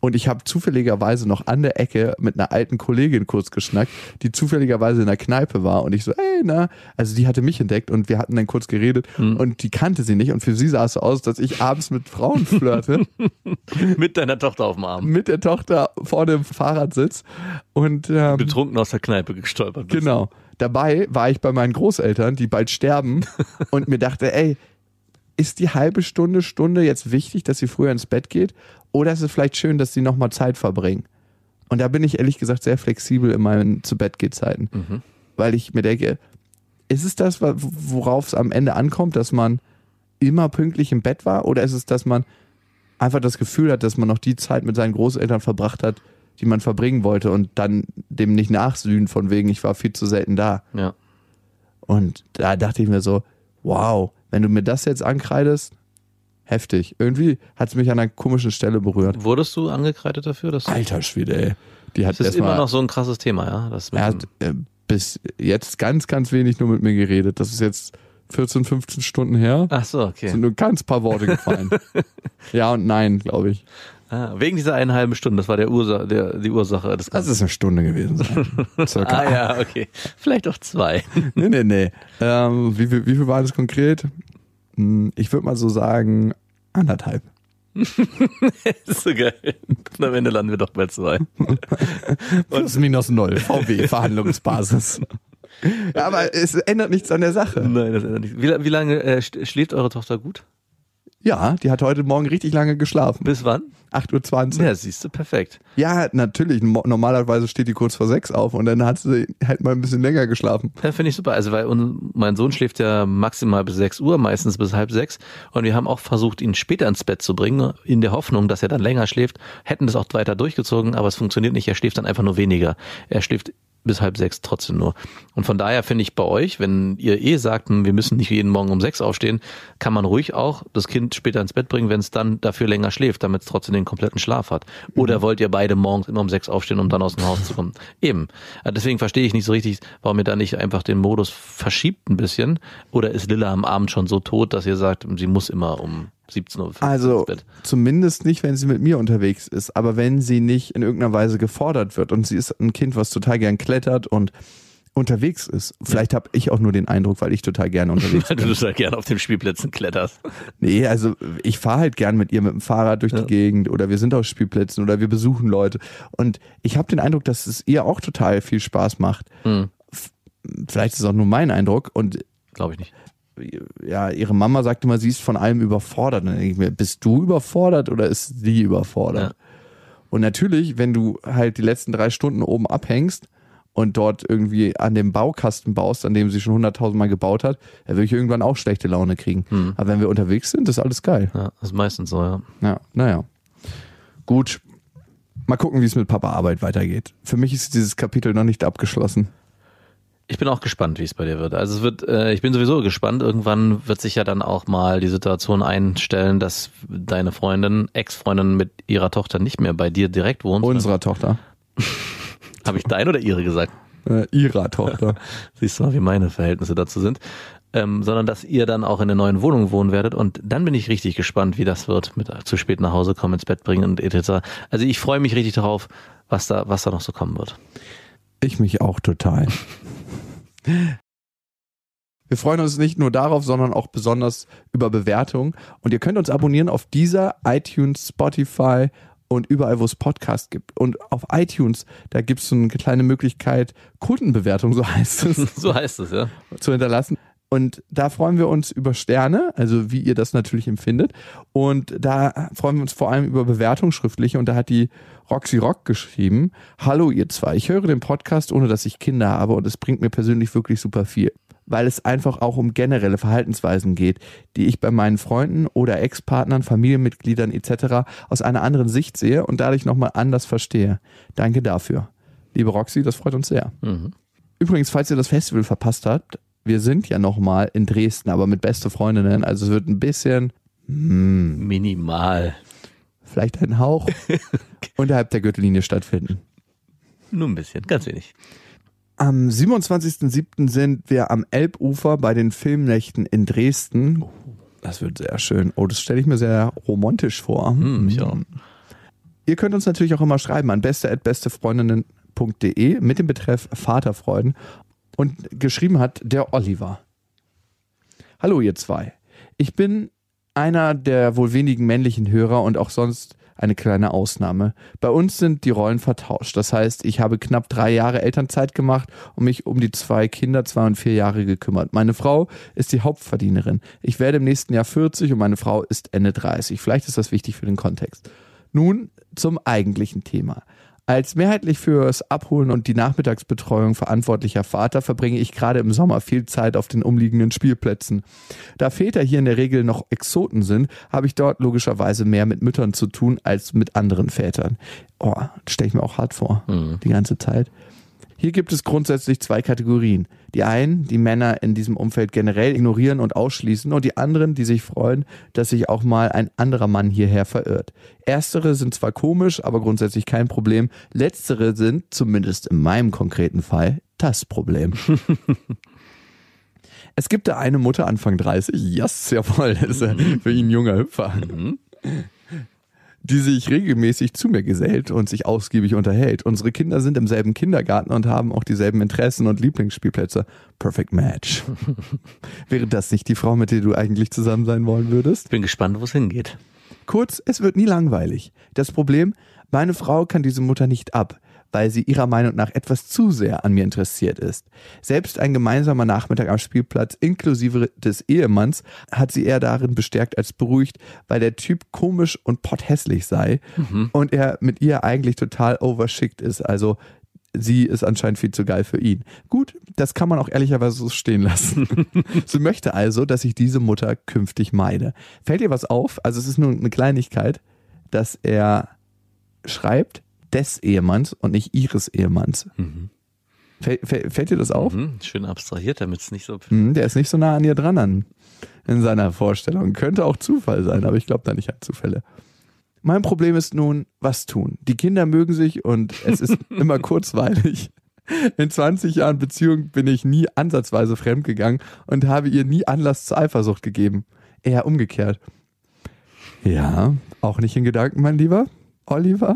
S5: Und ich habe zufälligerweise noch an der Ecke mit einer alten Kollegin kurz geschnackt, die zufälligerweise in der Kneipe war. Und ich so, ey, na, also die hatte mich entdeckt und wir hatten dann kurz geredet und die kannte sie nicht. Und für sie sah es so aus, dass ich abends mit Frauen flirte.
S4: Mit deiner Tochter auf dem Arm.
S5: mit der Tochter vor dem Fahrradsitz. Und ähm,
S4: Betrunken aus der Kneipe gestolpert. bist.
S5: Genau. Dabei war ich bei meinen Großeltern, die bald sterben und mir dachte, ey, ist die halbe Stunde, Stunde jetzt wichtig, dass sie früher ins Bett geht? Oder ist es vielleicht schön, dass sie nochmal Zeit verbringen? Und da bin ich ehrlich gesagt sehr flexibel in meinen zu Bett Zeiten, weil ich mir denke, ist es das, worauf es am Ende ankommt, dass man immer pünktlich im Bett war? Oder ist es, dass man einfach das Gefühl hat, dass man noch die Zeit mit seinen Großeltern verbracht hat, die man verbringen wollte und dann dem nicht nachsühnen von wegen, ich war viel zu selten da.
S4: Ja.
S5: Und da dachte ich mir so, wow, wenn du mir das jetzt ankreidest, heftig. Irgendwie hat es mich an einer komischen Stelle berührt.
S4: Wurdest du angekreidet dafür? Dass
S5: Alter Schwede, ey. Die hat
S4: das ist immer noch so ein krasses Thema, ja? Das
S5: er hat äh, bis jetzt ganz, ganz wenig nur mit mir geredet. Das ist jetzt 14, 15 Stunden her.
S4: Ach so, okay.
S5: Sind nur ganz paar Worte gefallen. ja und nein, glaube ich.
S4: Ah, wegen dieser einen halben Stunde, das war der Ursa der, die Ursache des
S5: Das
S4: Ganzen.
S5: ist eine Stunde gewesen sein. Circa.
S4: Ah ja, okay. Vielleicht auch zwei.
S5: Nee, nee, nee. Ähm, wie, viel, wie viel war das konkret? Hm, Ich würde mal so sagen, anderthalb.
S4: Das ist so geil. Und am Ende landen wir doch bei zwei.
S5: Plus minus null. VW, Verhandlungsbasis. Ja, aber es ändert nichts an der Sache.
S4: Nein, das ändert nicht. Wie, wie lange äh, sch- schläft eure Tochter gut?
S5: Ja, die hat heute Morgen richtig lange geschlafen.
S4: Bis wann?
S5: 8.20 Uhr.
S4: Ja, siehst du, perfekt.
S5: Ja, natürlich. Normalerweise steht die kurz vor sechs auf und dann hat sie halt mal ein bisschen länger geschlafen.
S4: Ja, finde ich super. Also, weil mein Sohn schläft ja maximal bis 6 Uhr, meistens bis halb sechs. Und wir haben auch versucht, ihn später ins Bett zu bringen, in der Hoffnung, dass er dann länger schläft. Hätten das auch weiter durchgezogen, aber es funktioniert nicht. Er schläft dann einfach nur weniger. Er schläft bis halb sechs trotzdem nur. Und von daher finde ich bei euch, wenn ihr eh sagt, hm, wir müssen nicht jeden Morgen um sechs aufstehen, kann man ruhig auch das Kind später ins Bett bringen, wenn es dann dafür länger schläft, damit es trotzdem den kompletten Schlaf hat. Oder wollt ihr beide morgens immer um sechs aufstehen, um dann aus dem Haus zu kommen? Eben. Äh, Deswegen verstehe ich nicht so richtig, warum ihr da nicht einfach den Modus verschiebt ein bisschen. Oder ist Lilla am Abend schon so tot, dass ihr sagt, sie muss immer um 17 Uhr
S5: Also
S4: ins Bett?
S5: zumindest nicht, wenn sie mit mir unterwegs ist, aber wenn sie nicht in irgendeiner Weise gefordert wird und sie ist ein Kind, was total gern klettert und unterwegs ist. Vielleicht habe ich auch nur den Eindruck, weil ich total gerne unterwegs
S4: Weil
S5: bin.
S4: du da gerne auf den Spielplätzen kletterst.
S5: Nee, also ich fahre halt gern mit ihr mit dem Fahrrad durch die Gegend oder wir sind auf Spielplätzen oder wir besuchen Leute. Und ich habe den Eindruck, dass es ihr auch total viel Spaß macht.
S4: Hm.
S5: F- Vielleicht ist es auch nur mein Eindruck. Und
S4: Glaube ich nicht.
S5: Ja, ihre Mama sagt immer, sie ist von allem überfordert. Und dann denke ich mir, bist du überfordert oder ist sie überfordert? Und natürlich, wenn du halt die letzten drei Stunden oben abhängst und dort irgendwie an dem Baukasten baust, an dem sie schon hunderttausendmal gebaut hat, dann würde ich irgendwann auch schlechte Laune kriegen. Aber wenn wir unterwegs sind, ist alles geil.
S4: Ja, das ist meistens so, ja.
S5: Ja, naja. Gut. Mal gucken, wie es mit Papa Arbeit weitergeht. Für mich ist dieses Kapitel noch nicht abgeschlossen.
S4: Ich bin auch gespannt, wie es bei dir wird. Also es wird, äh, ich bin sowieso gespannt. Irgendwann wird sich ja dann auch mal die Situation einstellen, dass deine Freundin, Ex-Freundin mit ihrer Tochter nicht mehr bei dir direkt wohnt.
S5: Unserer Tochter.
S4: Habe ich dein oder ihre gesagt?
S5: Äh, ihrer Tochter.
S4: Siehst du mal, wie meine Verhältnisse dazu sind. Ähm, sondern dass ihr dann auch in der neuen Wohnung wohnen werdet. Und dann bin ich richtig gespannt, wie das wird mit zu spät nach Hause kommen, ins Bett bringen und etc. Also ich freue mich richtig darauf, was da, was da noch so kommen wird.
S5: Ich mich auch total. Wir freuen uns nicht nur darauf, sondern auch besonders über Bewertungen. Und ihr könnt uns abonnieren auf dieser, iTunes, Spotify und überall, wo es Podcasts gibt. Und auf iTunes, da gibt es so eine kleine Möglichkeit, Kundenbewertung, so heißt es,
S4: So heißt es, ja.
S5: zu hinterlassen. Und da freuen wir uns über Sterne, also wie ihr das natürlich empfindet. Und da freuen wir uns vor allem über Bewertungen schriftliche. Und da hat die Roxy Rock geschrieben, Hallo ihr zwei, ich höre den Podcast, ohne dass ich Kinder habe und es bringt mir persönlich wirklich super viel. Weil es einfach auch um generelle Verhaltensweisen geht, die ich bei meinen Freunden oder Ex-Partnern, Familienmitgliedern etc. aus einer anderen Sicht sehe und dadurch nochmal anders verstehe. Danke dafür. Liebe Roxy, das freut uns sehr. Übrigens, falls ihr das Festival verpasst habt, wir sind ja nochmal in Dresden, aber mit beste Freundinnen. Also es wird ein bisschen,
S4: Minimal.
S5: vielleicht ein Hauch unterhalb der Gürtellinie stattfinden.
S4: Nur ein bisschen, ganz wenig.
S5: Am 27.07. sind wir am Elbufer bei den Filmnächten in Dresden. Das wird sehr schön. Oh, das stelle ich mir sehr romantisch vor.
S4: Hm, ich auch.
S5: Ihr könnt uns natürlich auch immer schreiben an beste.bestefreundinnen.de mit dem Betreff Vaterfreuden. Und geschrieben hat der Oliver. Hallo ihr zwei. Ich bin einer der wohl wenigen männlichen Hörer und auch sonst eine kleine Ausnahme. Bei uns sind die Rollen vertauscht. Das heißt, ich habe knapp drei Jahre Elternzeit gemacht und mich um die zwei Kinder, zwei und vier Jahre gekümmert. Meine Frau ist die Hauptverdienerin. Ich werde im nächsten Jahr 40 und meine Frau ist Ende 30. Vielleicht ist das wichtig für den Kontext. Nun zum eigentlichen Thema. Als mehrheitlich fürs Abholen und die Nachmittagsbetreuung verantwortlicher Vater verbringe ich gerade im Sommer viel Zeit auf den umliegenden Spielplätzen. Da Väter hier in der Regel noch Exoten sind, habe ich dort logischerweise mehr mit Müttern zu tun als mit anderen Vätern. Oh, stelle ich mir auch hart vor, die ganze Zeit. Hier gibt es grundsätzlich zwei Kategorien. Die einen, die Männer in diesem Umfeld generell ignorieren und ausschließen und die anderen, die sich freuen, dass sich auch mal ein anderer Mann hierher verirrt. Erstere sind zwar komisch, aber grundsätzlich kein Problem. Letztere sind, zumindest in meinem konkreten Fall, das Problem. Es gibt da eine Mutter Anfang 30, yes, jawohl, das ist ja für ihn ein junger Hüpfer, die sich regelmäßig zu mir gesellt und sich ausgiebig unterhält. Unsere Kinder sind im selben Kindergarten und haben auch dieselben Interessen und Lieblingsspielplätze. Perfect Match. Wäre das nicht die Frau, mit der du eigentlich zusammen sein wollen würdest?
S4: Bin gespannt, wo es hingeht.
S5: Kurz, es wird nie langweilig. Das Problem, meine Frau kann diese Mutter nicht ab, weil sie ihrer Meinung nach etwas zu sehr an mir interessiert ist. Selbst ein gemeinsamer Nachmittag am Spielplatz inklusive des Ehemanns hat sie eher darin bestärkt als beruhigt, weil der Typ komisch und potthässlich sei und er mit ihr eigentlich total overschickt ist. Also sie ist anscheinend viel zu geil für ihn. Gut, das kann man auch ehrlicherweise so stehen lassen. sie möchte also, dass ich diese Mutter künftig meide. Fällt ihr was auf? Also es ist nur eine Kleinigkeit, dass er schreibt des Ehemanns und nicht ihres Ehemanns. Fällt, fällt, fällt dir das auf?
S4: Mhm, schön abstrahiert, damit es nicht so.
S5: Hm, Der ist nicht so nah an ihr dran an, in seiner Vorstellung. Könnte auch Zufall sein, aber ich glaube da nicht an Zufälle. Mein Problem ist nun, was tun? Die Kinder mögen sich und es ist immer kurzweilig. In 20 Jahren Beziehung bin ich nie ansatzweise fremdgegangen und habe ihr nie Anlass zur Eifersucht gegeben. Eher umgekehrt. Ja, auch nicht in Gedanken, mein Lieber Oliver.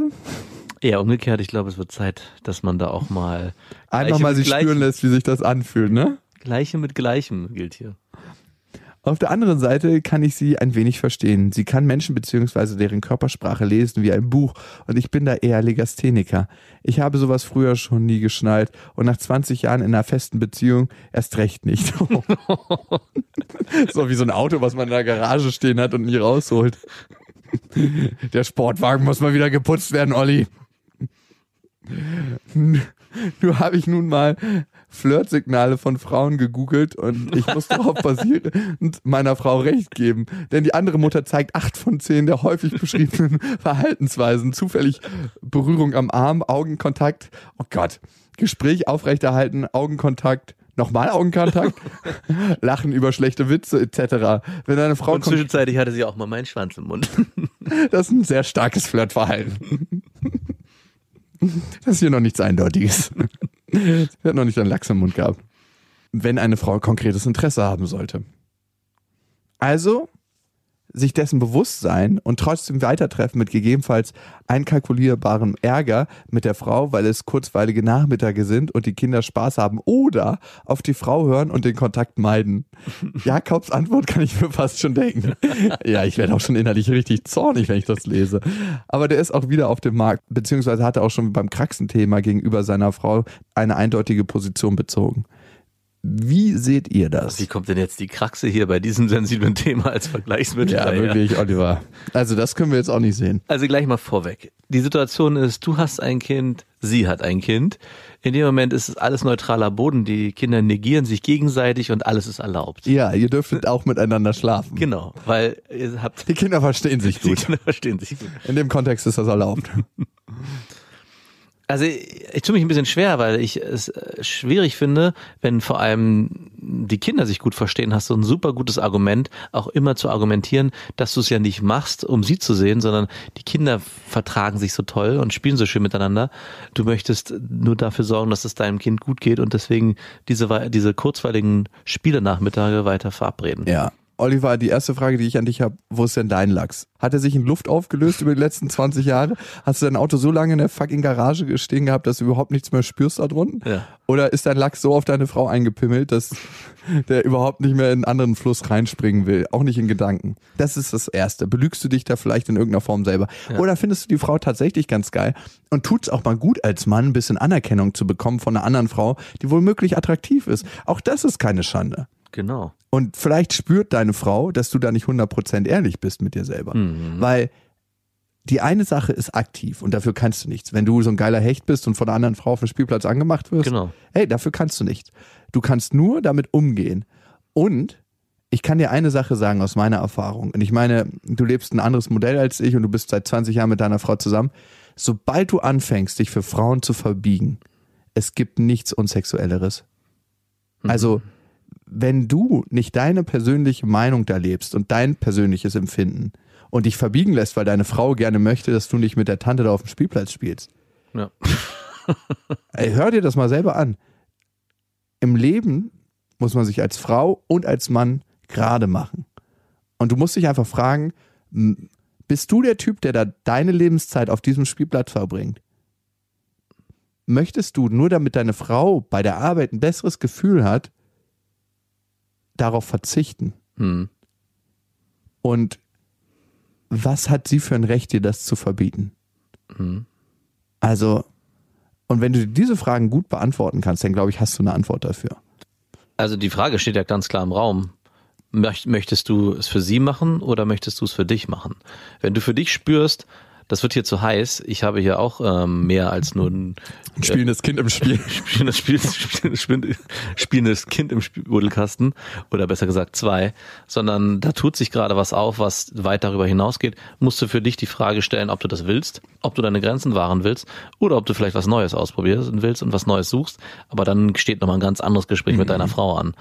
S4: Eher umgekehrt, ich glaube, es wird Zeit, dass man da auch mal.
S5: Einfach mal sich
S4: Gleichem-
S5: spüren lässt, wie sich das anfühlt, ne?
S4: Gleiche mit Gleichem gilt hier.
S5: Auf der anderen Seite kann ich sie ein wenig verstehen. Sie kann Menschen bzw. deren Körpersprache lesen wie ein Buch und ich bin da eher Legastheniker. Ich habe sowas früher schon nie geschnallt und nach 20 Jahren in einer festen Beziehung erst recht nicht. so wie so ein Auto, was man in der Garage stehen hat und nie rausholt. Der Sportwagen muss mal wieder geputzt werden, Olli. Nur habe ich nun mal Flirtsignale von Frauen gegoogelt und ich muss darauf basierend meiner Frau recht geben. Denn die andere Mutter zeigt acht von zehn der häufig beschriebenen Verhaltensweisen. Zufällig Berührung am Arm, Augenkontakt. Oh Gott. Gespräch aufrechterhalten, Augenkontakt. Nochmal Augenkontakt, Lachen über schlechte Witze etc. Wenn eine Frau
S4: Und zwischenzeitlich hatte sie auch mal meinen Schwanz im Mund.
S5: das ist ein sehr starkes Flirtverhalten. Das ist hier noch nichts Eindeutiges. Sie hat noch nicht einen Lachs im Mund gehabt. Wenn eine Frau konkretes Interesse haben sollte. Also sich dessen bewusst sein und trotzdem weitertreffen mit gegebenenfalls einkalkulierbarem Ärger mit der Frau, weil es kurzweilige Nachmittage sind und die Kinder Spaß haben oder auf die Frau hören und den Kontakt meiden. Jakobs Antwort kann ich mir fast schon denken. Ja, ich werde auch schon innerlich richtig zornig, wenn ich das lese. Aber der ist auch wieder auf dem Markt, beziehungsweise hat er auch schon beim Kraxenthema gegenüber seiner Frau eine eindeutige Position bezogen. Wie seht ihr das?
S4: Wie kommt denn jetzt die Kraxe hier bei diesem sensiblen Thema als Vergleichsmittel?
S5: Ja, wirklich, Oliver. Also das können wir jetzt auch nicht sehen.
S4: Also gleich mal vorweg. Die Situation ist, du hast ein Kind, sie hat ein Kind. In dem Moment ist es alles neutraler Boden. Die Kinder negieren sich gegenseitig und alles ist erlaubt.
S5: Ja, ihr dürftet auch miteinander schlafen.
S4: Genau, weil ihr habt
S5: Die Kinder verstehen sich
S4: die
S5: gut.
S4: Kinder verstehen sich gut.
S5: In dem Kontext ist das erlaubt.
S4: Also ich, ich tue mich ein bisschen schwer, weil ich es äh, schwierig finde, wenn vor allem die Kinder sich gut verstehen, hast du ein super gutes Argument, auch immer zu argumentieren, dass du es ja nicht machst, um sie zu sehen, sondern die Kinder vertragen sich so toll und spielen so schön miteinander. Du möchtest nur dafür sorgen, dass es deinem Kind gut geht und deswegen diese, diese kurzweiligen Spielenachmittage weiter verabreden.
S5: Ja. Oliver, die erste Frage, die ich an dich habe, wo ist denn dein Lachs? Hat er sich in Luft aufgelöst über die letzten 20 Jahre? Hast du dein Auto so lange in der fucking Garage stehen gehabt, dass du überhaupt nichts mehr spürst da drunten?
S4: Ja.
S5: Oder ist dein Lachs so auf deine Frau eingepimmelt, dass der überhaupt nicht mehr in einen anderen Fluss reinspringen will? Auch nicht in Gedanken. Das ist das Erste. Belügst du dich da vielleicht in irgendeiner Form selber? Oder findest du die Frau tatsächlich ganz geil und tut's auch mal gut als Mann, ein bisschen Anerkennung zu bekommen von einer anderen Frau, die womöglich attraktiv ist? Auch das ist keine Schande.
S4: Genau.
S5: Und vielleicht spürt deine Frau, dass du da nicht 100% ehrlich bist mit dir selber. Weil die eine Sache ist aktiv und dafür kannst du nichts. Wenn du so ein geiler Hecht bist und von einer anderen Frau auf dem Spielplatz angemacht wirst,
S4: Genau.
S5: hey, dafür kannst du nichts. Du kannst nur damit umgehen. Und ich kann dir eine Sache sagen aus meiner Erfahrung. Und ich meine, du lebst ein anderes Modell als ich und du bist seit 20 Jahren mit deiner Frau zusammen. Sobald du anfängst, dich für Frauen zu verbiegen, es gibt nichts Unsexuelleres. Also, wenn du nicht deine persönliche Meinung da lebst und dein persönliches Empfinden und dich verbiegen lässt, weil deine Frau gerne möchte, dass du nicht mit der Tante da auf dem Spielplatz spielst,
S4: Ja.
S5: Ey, hör dir das mal selber an. Im Leben muss man sich als Frau und als Mann gerade machen. Und du musst dich einfach fragen, bist du der Typ, der da deine Lebenszeit auf diesem Spielplatz verbringt? Möchtest du nur damit deine Frau bei der Arbeit ein besseres Gefühl hat, darauf verzichten?
S4: Hm.
S5: Und was hat sie für ein Recht, dir das zu verbieten?
S4: Hm.
S5: Also, Und wenn du diese Fragen gut beantworten kannst, dann glaube ich, hast du eine Antwort dafür.
S4: Also die Frage steht ja ganz klar im Raum. Möcht- Möchtest du es für sie machen oder möchtest du es für dich machen? Wenn du für dich spürst, das wird hier zu heiß, ich habe hier auch ähm, mehr als nur ein
S5: Ein spielendes Kind im Spiel.
S4: spielendes, Spiel, spielendes, spielendes Kind im Spieludelkasten oder besser gesagt zwei, sondern da tut sich gerade was auf, was weit darüber hinausgeht, musst du für dich die Frage stellen, ob du das willst, ob du deine Grenzen wahren willst oder ob du vielleicht was Neues ausprobieren willst und was Neues suchst, aber dann steht nochmal ein ganz anderes Gespräch mit deiner Frau an.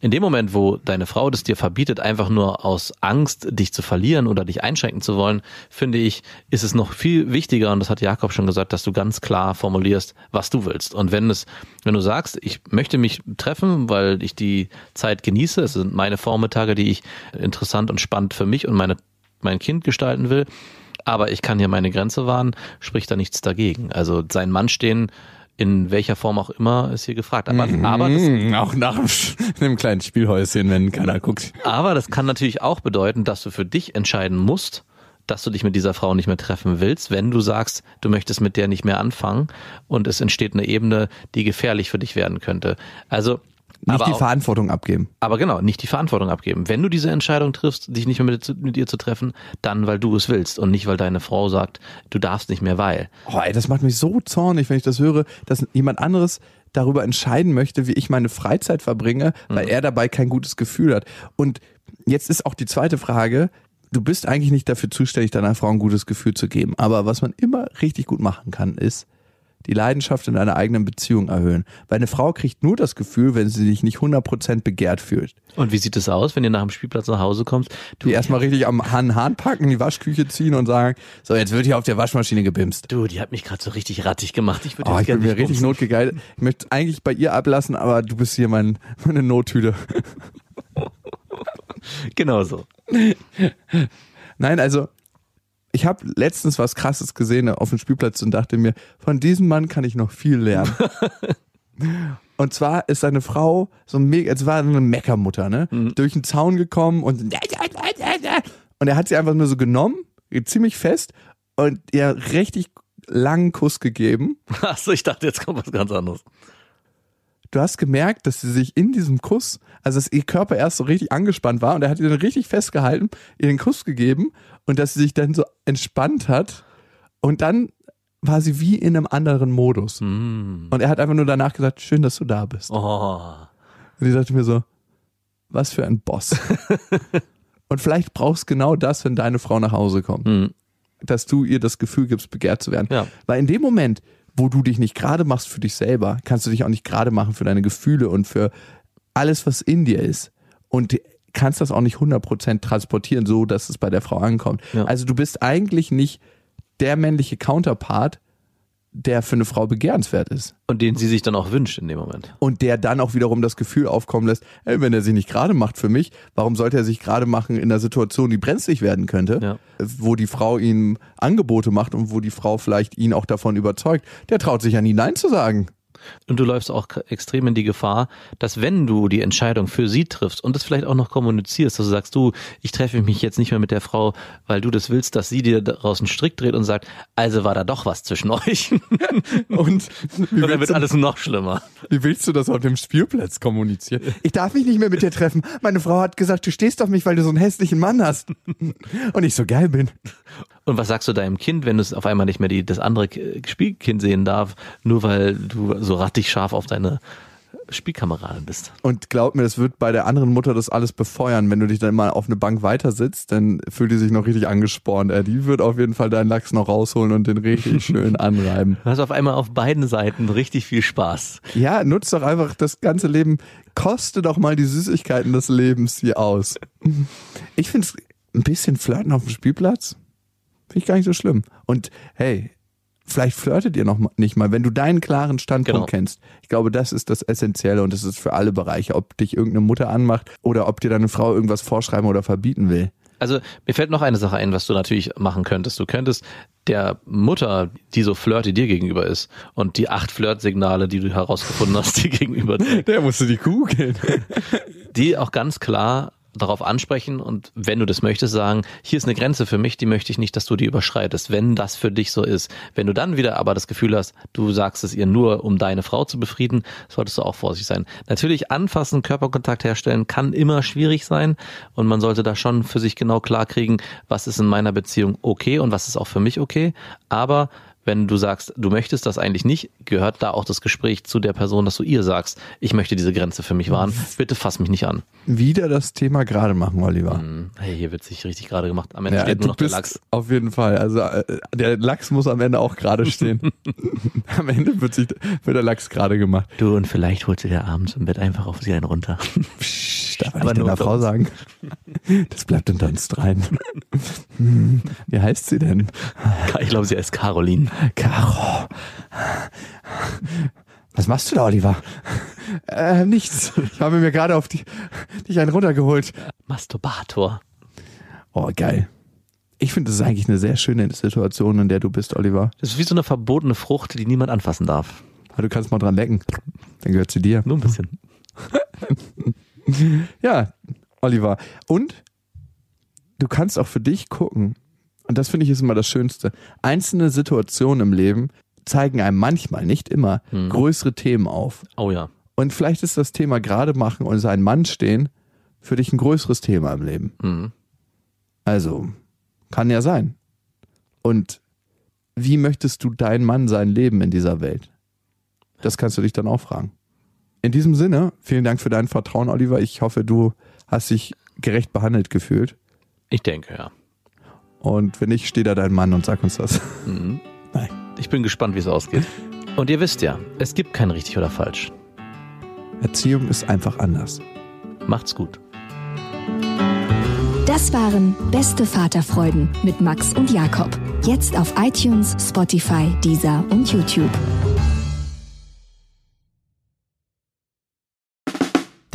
S4: In dem Moment, wo deine Frau das dir verbietet, einfach nur aus Angst, dich zu verlieren oder dich einschränken zu wollen, finde ich, ist es noch viel wichtiger, und das hat Jakob schon gesagt, dass du ganz klar formulierst, was du willst. Und wenn es, wenn du sagst, ich möchte mich treffen, weil ich die Zeit genieße, es sind meine Vormittage, die ich interessant und spannend für mich und meine, mein Kind gestalten will, aber ich kann hier meine Grenze wahren, spricht da nichts dagegen. Also sein Mann stehen, in welcher Form auch immer, ist hier gefragt. Aber, aber das
S5: auch nach einem kleinen Spielhäuschen, wenn keiner guckt.
S4: Aber das kann natürlich auch bedeuten, dass du für dich entscheiden musst, dass du dich mit dieser Frau nicht mehr treffen willst, wenn du sagst, du möchtest mit der nicht mehr anfangen und es entsteht eine Ebene, die gefährlich für dich werden könnte. Also
S5: Nicht
S4: aber
S5: die
S4: auch,
S5: Verantwortung abgeben.
S4: aber genau, nicht die Verantwortung abgeben. Wenn du diese Entscheidung triffst, dich nicht mehr mit, mit ihr zu treffen, dann weil du es willst und nicht weil deine Frau sagt, du darfst nicht mehr, weil.
S5: Oh, ey, das macht mich so zornig, wenn ich das höre, dass jemand anderes darüber entscheiden möchte, wie ich meine Freizeit verbringe, weil er dabei kein gutes Gefühl hat. Und jetzt ist auch die zweite Frage, du bist eigentlich nicht dafür zuständig, deiner Frau ein gutes Gefühl zu geben. Aber was man immer richtig gut machen kann, ist die Leidenschaft in deiner eigenen Beziehung erhöhen. Weil eine Frau kriegt nur das Gefühl, wenn sie sich nicht 100% begehrt fühlt.
S4: Und wie sieht es aus, wenn ihr nach dem Spielplatz nach Hause kommst? Du,
S5: Die erstmal richtig am Hahn, Hahn packen, die Waschküche ziehen und sagen, so jetzt wird hier auf der Waschmaschine gebimst.
S4: du, die hat mich gerade so richtig rattig gemacht. Ich würde
S5: Oh, ich bin mir richtig notgegeilt. Ich möchte eigentlich bei ihr ablassen, aber du bist hier mein, meine Nottüte.
S4: Genau so.
S5: Nein, also ich habe letztens was Krasses gesehen auf dem Spielplatz und dachte mir, von diesem Mann kann ich noch viel lernen. und zwar ist seine Frau so mega, es war eine Meckermutter, ne? Durch den Zaun gekommen und und er hat sie einfach nur so genommen, ziemlich fest und ihr richtig langen Kuss gegeben.
S4: Achso, ich dachte, jetzt kommt was ganz anderes.
S5: Du hast gemerkt, dass sie sich in diesem Kuss, also dass ihr Körper erst so richtig angespannt war und er hat ihr dann richtig festgehalten, ihr den Kuss gegeben und dass sie sich dann so entspannt hat und dann war sie wie in einem anderen Modus. Und er hat einfach nur danach gesagt, schön, dass du da bist.
S4: Oh.
S5: Und ich dachte mir so, was für ein Boss. und vielleicht brauchst du genau das, wenn deine Frau nach Hause kommt.
S4: Mhm.
S5: Dass du ihr das Gefühl gibst, begehrt zu werden.
S4: Ja.
S5: Weil in dem Moment, wo du dich nicht gerade machst für dich selber, kannst du dich auch nicht gerade machen für deine Gefühle und für alles, was in dir ist. Und kannst das auch nicht 100% transportieren, so dass es bei der Frau ankommt.
S4: Ja.
S5: Also du bist eigentlich nicht der männliche Counterpart, der für eine Frau begehrenswert ist.
S4: Und den sie sich dann auch wünscht in dem Moment.
S5: Und der dann auch wiederum das Gefühl aufkommen lässt, ey, wenn er sich nicht gerade macht für mich, warum sollte er sich gerade machen in einer Situation, die brenzlig werden könnte,
S4: Ja.
S5: wo die Frau ihm Angebote macht und wo die Frau vielleicht ihn auch davon überzeugt. Der traut sich ja nie Nein zu sagen.
S4: Und du läufst auch extrem in die Gefahr, dass wenn du die Entscheidung für sie triffst und das vielleicht auch noch kommunizierst, dass du sagst, du, ich treffe mich jetzt nicht mehr mit der Frau, weil du das willst, dass sie dir daraus einen Strick dreht und sagt, also war da doch was zwischen euch.
S5: Und
S4: dann wird
S5: du,
S4: alles noch schlimmer.
S5: wie willst du das auf dem Spielplatz kommunizieren? Ich darf mich nicht mehr mit dir treffen. Meine Frau hat gesagt, du stehst auf mich, weil du so einen hässlichen Mann hast. Und ich so geil bin.
S4: Und was sagst du deinem Kind, wenn es auf einmal nicht mehr die, das andere Spielkind sehen darf, nur weil du so rattig scharf auf deine Spielkameradin bist?
S5: Und glaub mir, das wird bei der anderen Mutter das alles befeuern. Wenn du dich dann mal auf eine Bank weiter sitzt, dann fühlt die sich noch richtig angespornt. Äh, die wird auf jeden Fall deinen Lachs noch rausholen und den richtig schön anreiben.
S4: Du hast auf einmal auf beiden Seiten richtig viel Spaß.
S5: Ja, nutzt doch einfach das ganze Leben. Koste doch mal die Süßigkeiten des Lebens hier aus. Ich finde es ein bisschen flirten auf dem Spielplatz. Finde ich gar nicht so schlimm. Und hey, vielleicht flirtet ihr noch nicht mal, wenn du deinen klaren Standpunkt
S4: Genau.
S5: kennst. Ich glaube, das ist das Essentielle und das ist für alle Bereiche, ob dich irgendeine Mutter anmacht oder ob dir deine Frau irgendwas vorschreiben oder verbieten will.
S4: Also mir fällt noch eine Sache ein, was du natürlich machen könntest. Du könntest der Mutter, die so flirty dir gegenüber ist und die acht Flirtsignale, die du herausgefunden hast, die gegenüber,
S5: Der musste die googeln.
S4: die auch ganz klar darauf ansprechen und wenn du das möchtest, sagen, hier ist eine Grenze für mich, die möchte ich nicht, dass du die überschreitest, wenn das für dich so ist. Wenn du dann wieder aber das Gefühl hast, du sagst es ihr nur, um deine Frau zu befrieden, solltest du auch vorsichtig sein. Natürlich anfassen, Körperkontakt herstellen kann immer schwierig sein und man sollte da schon für sich genau klar kriegen, was ist in meiner Beziehung okay und was ist auch für mich okay. Aber wenn du sagst, du möchtest das eigentlich nicht, gehört da auch das Gespräch zu der Person, dass du ihr sagst, ich möchte diese Grenze für mich wahren, bitte fass mich nicht an.
S5: Wieder das Thema gerade machen, Oliver.
S4: Hm, Hey, hier wird sich richtig gerade gemacht. Am Ende
S5: Ja,
S4: steht nur noch der Lachs.
S5: auf jeden Fall. Also äh, der Lachs muss am Ende auch gerade stehen. am Ende wird, sich, wird der Lachs gerade gemacht.
S4: Du, und vielleicht holst du dir abends im Bett einfach auf sie einen runter.
S5: Psst, darf
S4: Aber nur
S5: deiner Frau sagen. Das bleibt unter uns dreien. Hm, Wie heißt sie denn?
S4: Ich glaube, sie heißt Caroline.
S5: Caro. Was machst du da, Oliver? Äh, nichts. Ich habe mir gerade auf die, dich einen runtergeholt.
S4: Masturbator.
S5: Oh, geil. Ich finde, das ist eigentlich eine sehr schöne Situation, in der du bist, Oliver.
S4: Das ist wie so eine verbotene Frucht, die niemand anfassen darf.
S5: Aber du kannst mal dran lecken. Dann gehört sie dir.
S4: Nur ein bisschen.
S5: Ja, Oliver. Und du kannst auch für dich gucken. Und das finde ich ist immer das Schönste. Einzelne Situationen im Leben zeigen einem manchmal, nicht immer, größere Themen auf.
S4: Oh ja.
S5: Und vielleicht ist das Thema gerade machen und sein Mann stehen für dich ein größeres Thema im Leben.
S4: Mhm.
S5: Also, kann ja sein. Und wie möchtest du dein Mann sein Leben in dieser Welt? Das kannst du dich dann auch fragen. In diesem Sinne, vielen Dank für dein Vertrauen, Oliver. Ich hoffe, du hast dich gerecht behandelt gefühlt.
S4: Ich denke, ja.
S5: Und wenn nicht, steh da dein Mann und sag uns das.
S4: Mhm.
S5: Nein.
S4: Ich bin gespannt, wie es ausgeht. Und ihr wisst ja, es gibt kein richtig oder falsch.
S5: Erziehung ist einfach anders.
S4: Macht's gut.
S1: Das waren Beste Vaterfreuden mit Max und Jakob. Jetzt auf iTunes, Spotify, Deezer und YouTube.